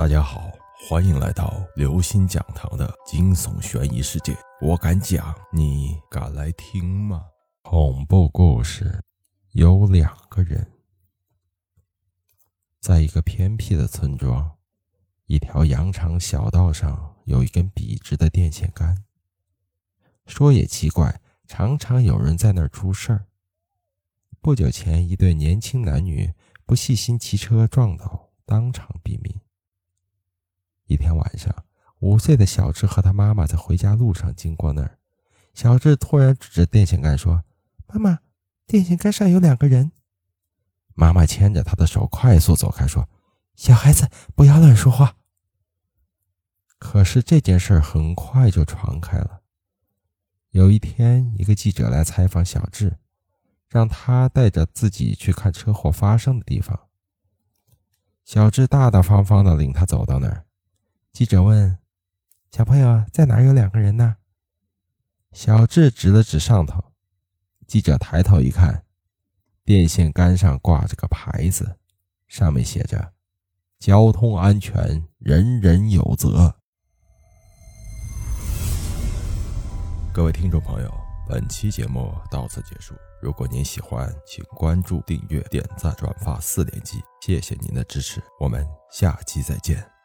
大家好，欢迎来到刘星讲堂的惊悚悬疑世界。我敢讲，你敢来听吗？恐怖故事有两个人，在一个偏僻的村庄，一条羊肠小道上有一根笔直的电线杆。说也奇怪，常常有人在那儿出事儿。不久前，一对年轻男女不细心骑车撞倒，当场毙命。一天晚上，五岁的小智和他妈妈在回家路上经过那儿，小智突然指着电线杆说：“妈妈，电线杆上有两个人。”妈妈牵着他的手快速走开，说：“小孩子不要乱说话。”可是这件事很快就传开了。有一天，一个记者来采访小智，让他带着自己去看车祸发生的地方。小智大大方方的领他走到那儿。记者问：“小朋友，在哪有两个人呢？”小智指了指上头。记者抬头一看，电线杆上挂着个牌子，上面写着：“交通安全，人人有责。”各位听众朋友，本期节目到此结束。如果您喜欢，请关注、订阅、点赞、转发四连击，谢谢您的支持。我们下期再见。